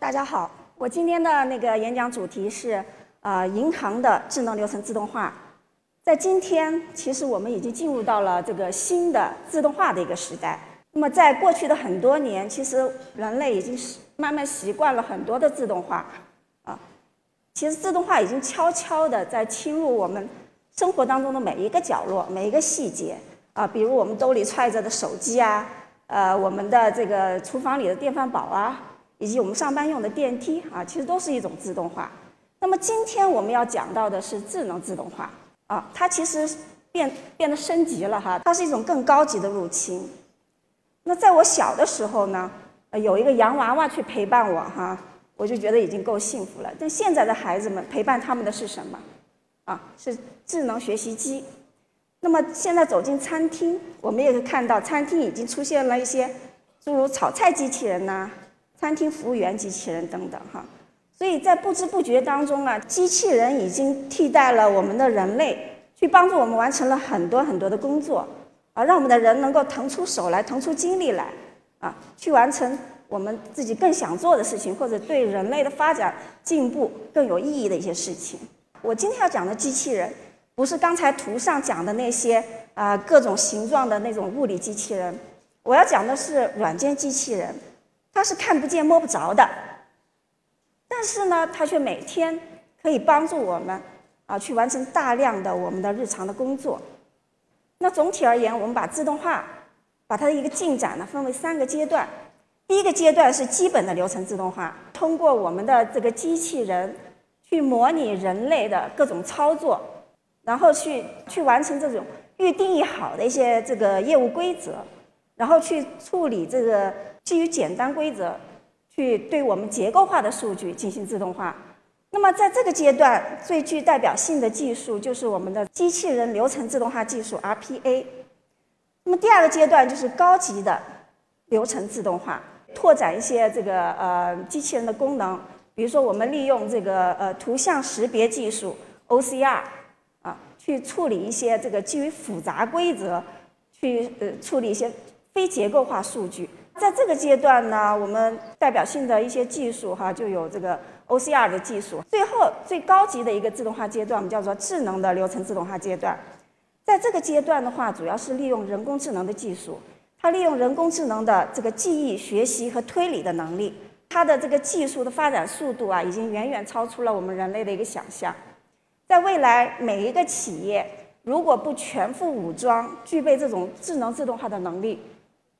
大家好，我今天的那个演讲主题是啊，银行的智能流程自动化。在今天，其实我们已经进入到了这个新的自动化的一个时代。那么，在过去的很多年，其实人类已经是慢慢习惯了很多的自动化。其实，自动化已经悄悄地在侵入我们生活当中的每一个角落、每一个细节啊。比如，我们兜里揣着的手机啊，呃，我们的这个厨房里的电饭煲啊。以及我们上班用的电梯啊，其实都是一种自动化。那么今天我们要讲到的是智能自动化啊，它其实变变得升级了哈，它是一种更高级的入侵。那在我小的时候呢，有一个洋娃娃去陪伴我哈，我就觉得已经够幸福了。但现在的孩子们陪伴他们的是什么？啊，是智能学习机。那么现在走进餐厅，我们也可以看到，餐厅已经出现了一些诸如炒菜机器人呐。餐厅服务员机器人等等哈，所以在不知不觉当中啊，机器人已经替代了我们的人类，去帮助我们完成了很多很多的工作，啊，让我们的人能够腾出手来，腾出精力来，啊，去完成我们自己更想做的事情，或者对人类的发展进步更有意义的一些事情。我今天要讲的机器人，不是刚才图上讲的那些啊各种形状的那种物理机器人，我要讲的是软件机器人。它是看不见摸不着的，但是呢，它却每天可以帮助我们啊去完成大量的我们的日常的工作。那总体而言，我们把自动化把它的一个进展呢分为三个阶段。第一个阶段是基本的流程自动化，通过我们的这个机器人去模拟人类的各种操作，然后去去完成这种预定义好的一些这个业务规则，然后去处理这个。基于简单规则，去对我们结构化的数据进行自动化。那么，在这个阶段，最具代表性的技术就是我们的机器人流程自动化技术 （RPA）。那么，第二个阶段就是高级的流程自动化，拓展一些这个呃机器人的功能，比如说我们利用这个呃图像识别技术 （OCR） 啊，去处理一些这个基于复杂规则，去呃处理一些非结构化数据。在这个阶段呢，我们代表性的一些技术哈，就有这个 OCR 的技术。最后最高级的一个自动化阶段，我们叫做智能的流程自动化阶段。在这个阶段的话，主要是利用人工智能的技术，它利用人工智能的这个记忆、学习和推理的能力，它的这个技术的发展速度啊，已经远远超出了我们人类的一个想象。在未来，每一个企业如果不全副武装，具备这种智能自动化的能力，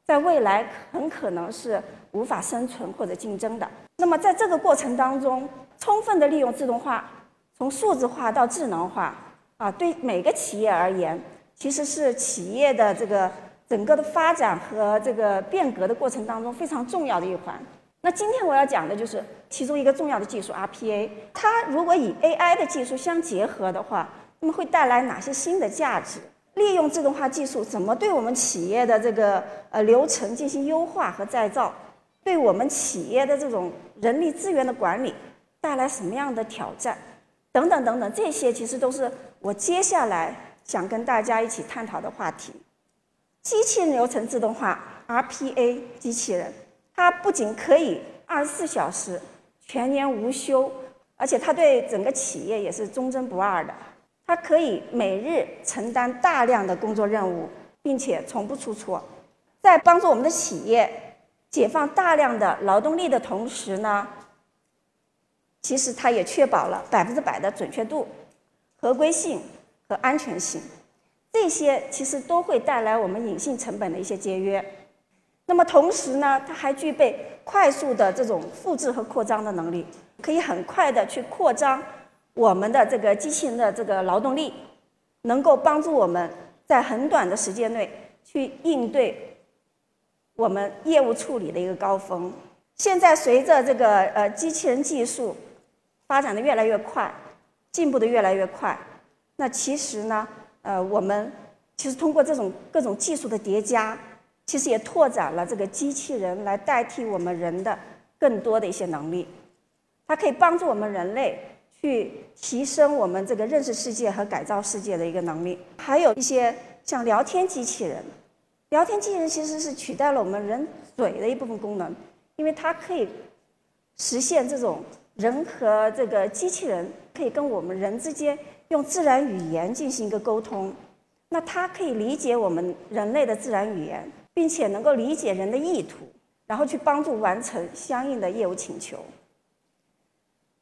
在未来很可能是无法生存或者竞争的。那么在这个过程当中，充分的利用自动化，从数字化到智能化，啊，对每个企业而言，其实是企业的这个整个的发展和这个变革的过程当中非常重要的一环。那今天我要讲的就是其中一个重要的技术 RPA，它如果以 AI 的技术相结合的话，那么会带来哪些新的价值？利用自动化技术怎么对我们企业的这个呃流程进行优化和再造？对我们企业的这种人力资源的管理带来什么样的挑战？等等等等，这些其实都是我接下来想跟大家一起探讨的话题。机器人流程自动化 （RPA） 机器人，它不仅可以二十四小时全年无休，而且它对整个企业也是忠贞不二的。它可以每日承担大量的工作任务，并且从不出错，在帮助我们的企业解放大量的劳动力的同时呢，其实它也确保了百分之百的准确度、合规性和安全性。这些其实都会带来我们隐性成本的一些节约。那么同时呢，它还具备快速的这种复制和扩张的能力，可以很快的去扩张。我们的这个机器人的这个劳动力，能够帮助我们在很短的时间内去应对我们业务处理的一个高峰。现在随着这个呃机器人技术发展的越来越快，进步的越来越快，那其实呢，呃，我们其实通过这种各种技术的叠加，其实也拓展了这个机器人来代替我们人的更多的一些能力。它可以帮助我们人类。去提升我们这个认识世界和改造世界的一个能力。还有一些像聊天机器人，聊天机器人其实是取代了我们人嘴的一部分功能，因为它可以实现这种人和这个机器人可以跟我们人之间用自然语言进行一个沟通。那它可以理解我们人类的自然语言，并且能够理解人的意图，然后去帮助完成相应的业务请求。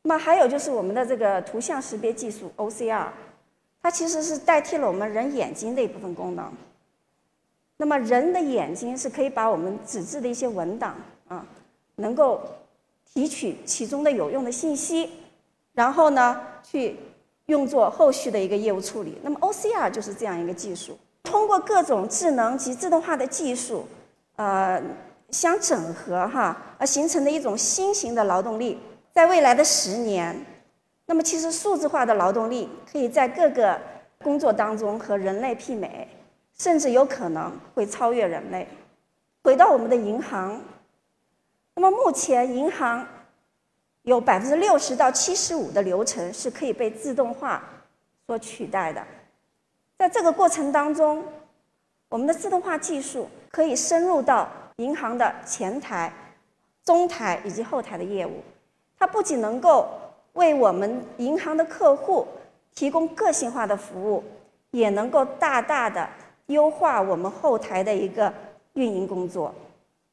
那么还有就是我们的这个图像识别技术 OCR，它其实是代替了我们人眼睛的一部分功能。那么人的眼睛是可以把我们纸质的一些文档啊，能够提取其中的有用的信息，然后呢去。用作后续的一个业务处理。那么 OCR 就是这样一个技术，通过各种智能及自动化的技术，呃，相整合哈，而形成的一种新型的劳动力。在未来的十年，那么其实数字化的劳动力可以在各个工作当中和人类媲美，甚至有可能会超越人类。回到我们的银行，那么目前银行。有百分之六十到七十五的流程是可以被自动化所取代的，在这个过程当中，我们的自动化技术可以深入到银行的前台、中台以及后台的业务。它不仅能够为我们银行的客户提供个性化的服务，也能够大大的优化我们后台的一个运营工作。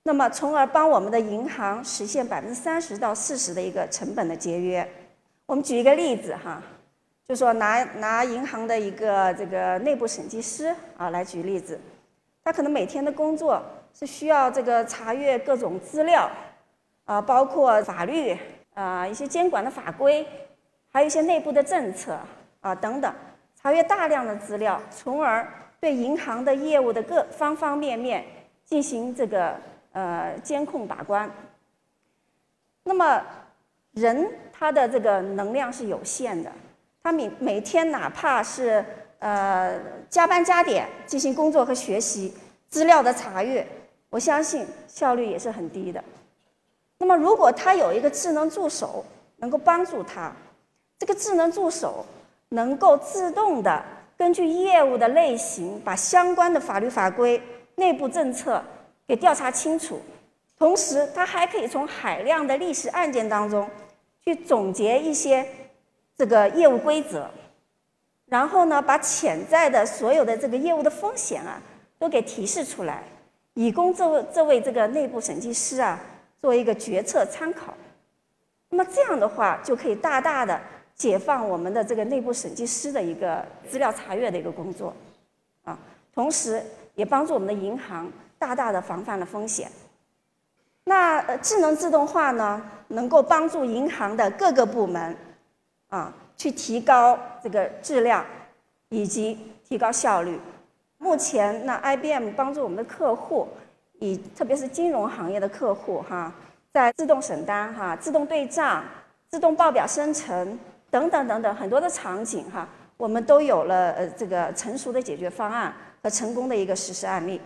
那么，从而帮我们的银行实现百分之三十到四十的一个成本的节约。我们举一个例子哈，就说拿拿银行的一个这个内部审计师啊来举例子，他可能每天的工作是需要这个查阅各种资料啊，包括法律啊一些监管的法规，还有一些内部的政策啊等等，查阅大量的资料，从而对银行的业务的各方方面面进行这个。呃，监控把关。那么，人他的这个能量是有限的，他每每天哪怕是呃加班加点进行工作和学习、资料的查阅，我相信效率也是很低的。那么，如果他有一个智能助手能够帮助他，这个智能助手能够自动的根据业务的类型，把相关的法律法规、内部政策。给调查清楚，同时他还可以从海量的历史案件当中去总结一些这个业务规则，然后呢，把潜在的所有的这个业务的风险啊都给提示出来，以供这位这位这个内部审计师啊做一个决策参考。那么这样的话，就可以大大的解放我们的这个内部审计师的一个资料查阅的一个工作，啊，同时也帮助我们的银行。大大的防范了风险。那智能自动化呢，能够帮助银行的各个部门啊，去提高这个质量以及提高效率。目前，那 IBM 帮助我们的客户，以特别是金融行业的客户哈，在自动审单哈、自动对账、自动报表生成等等等等很多的场景哈，我们都有了呃这个成熟的解决方案和成功的一个实施案例。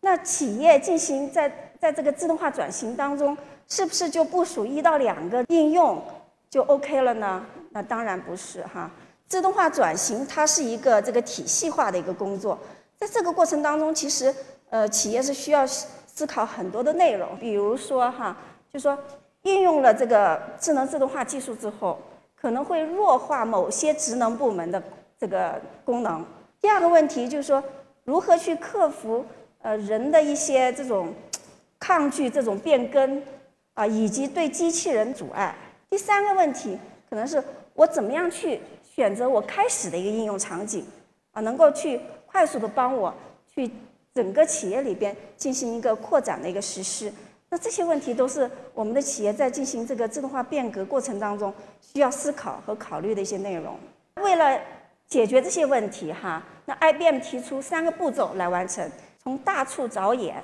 那企业进行在在这个自动化转型当中，是不是就部署一到两个应用就 OK 了呢？那当然不是哈。自动化转型它是一个这个体系化的一个工作，在这个过程当中，其实呃企业是需要思考很多的内容，比如说哈，就说应用了这个智能自动化技术之后，可能会弱化某些职能部门的这个功能。第二个问题就是说，如何去克服？呃，人的一些这种抗拒这种变更啊，以及对机器人阻碍。第三个问题可能是我怎么样去选择我开始的一个应用场景啊，能够去快速的帮我去整个企业里边进行一个扩展的一个实施。那这些问题都是我们的企业在进行这个自动化变革过程当中需要思考和考虑的一些内容。为了解决这些问题哈，那 IBM 提出三个步骤来完成。从大处着眼，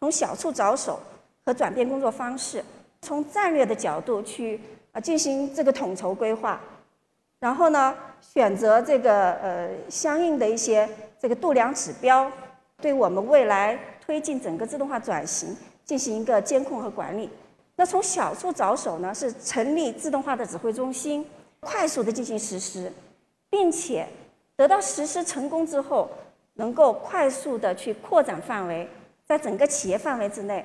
从小处着手和转变工作方式，从战略的角度去啊进行这个统筹规划，然后呢选择这个呃相应的一些这个度量指标，对我们未来推进整个自动化转型进行一个监控和管理。那从小处着手呢，是成立自动化的指挥中心，快速的进行实施，并且得到实施成功之后，能够快速的去扩展范围，在整个企业范围之内。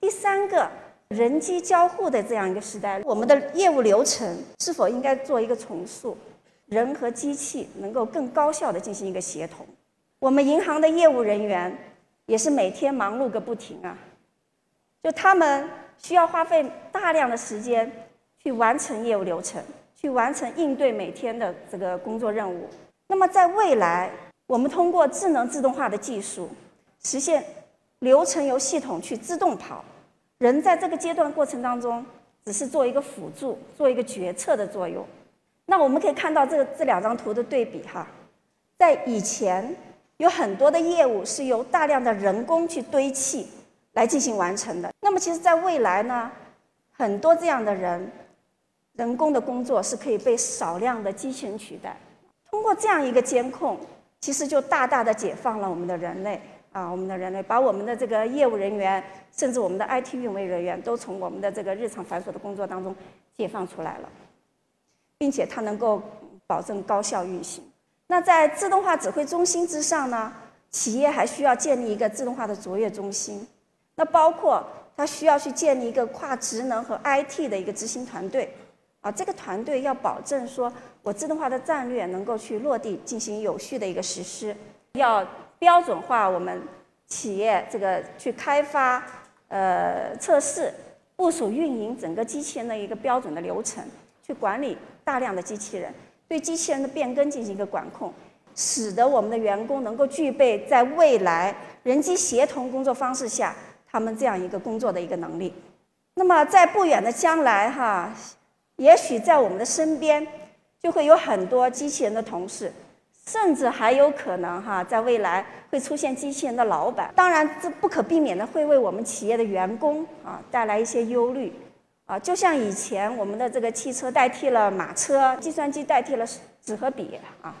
第三个，人机交互的这样一个时代，我们的业务流程是否应该做一个重塑？人和机器能够更高效的进行一个协同。我们银行的业务人员也是每天忙碌个不停啊，就他们需要花费大量的时间去完成业务流程，去完成应对每天的这个工作任务。那么在未来，我们通过智能自动化的技术，实现流程由系统去自动跑，人在这个阶段过程当中只是做一个辅助，做一个决策的作用。那我们可以看到这个这两张图的对比哈，在以前有很多的业务是由大量的人工去堆砌来进行完成的。那么其实，在未来呢，很多这样的人人工的工作是可以被少量的机器人取代。通过这样一个监控，其实就大大的解放了我们的人类啊，我们的人类把我们的这个业务人员，甚至我们的 IT 运维人员，都从我们的这个日常繁琐的工作当中解放出来了。并且它能够保证高效运行。那在自动化指挥中心之上呢，企业还需要建立一个自动化的卓越中心。那包括它需要去建立一个跨职能和 IT 的一个执行团队。啊，这个团队要保证说我自动化的战略能够去落地进行有序的一个实施。要标准化我们企业这个去开发、呃测试、部署、运营整个机器人的一个标准的流程。去管理大量的机器人，对机器人的变更进行一个管控，使得我们的员工能够具备在未来人机协同工作方式下他们这样一个工作的一个能力。那么在不远的将来，哈，也许在我们的身边就会有很多机器人的同事，甚至还有可能哈，在未来会出现机器人的老板。当然，这不可避免的会为我们企业的员工啊带来一些忧虑。啊，就像以前我们的这个汽车代替了马车，计算机代替了纸和笔啊，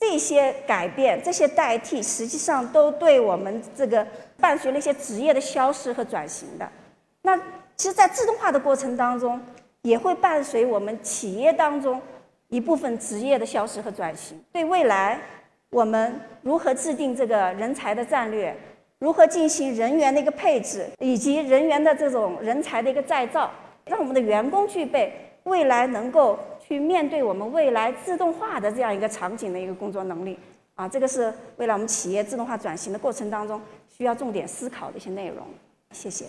这些改变、这些代替，实际上都对我们这个伴随了一些职业的消失和转型的。那其实，在自动化的过程当中，也会伴随我们企业当中一部分职业的消失和转型。对未来，我们如何制定这个人才的战略？如何进行人员的一个配置，以及人员的这种人才的一个再造，让我们的员工具备未来能够去面对我们未来自动化的这样一个场景的一个工作能力啊，这个是未来我们企业自动化转型的过程当中需要重点思考的一些内容。谢谢。